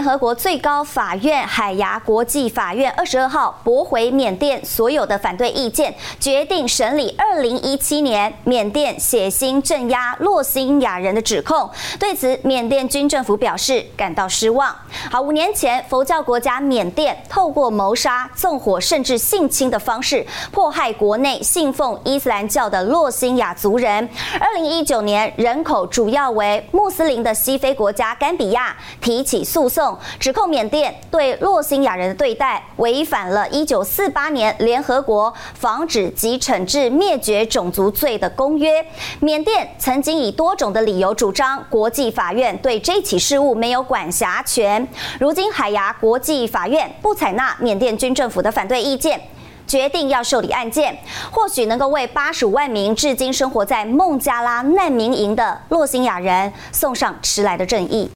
联合国最高法院海牙国际法院二十二号驳回缅甸所有的反对意见，决定审理二零一七年缅甸血腥镇压洛辛亚人的指控。对此，缅甸军政府表示感到失望。好，五年前，佛教国家缅甸透过谋杀、纵火甚至性侵的方式，迫害国内信奉伊斯兰教的洛辛亚族人。二零一九年，人口主要为穆斯林的西非国家甘比亚提起诉讼。指控缅甸对洛辛亚人的对待违反了1948年联合国防止及惩治灭绝种族罪的公约。缅甸曾经以多种的理由主张国际法院对这起事务没有管辖权。如今海牙国际法院不采纳缅甸军政府的反对意见，决定要受理案件，或许能够为85万名至今生活在孟加拉难民营的洛辛亚人送上迟来的正义。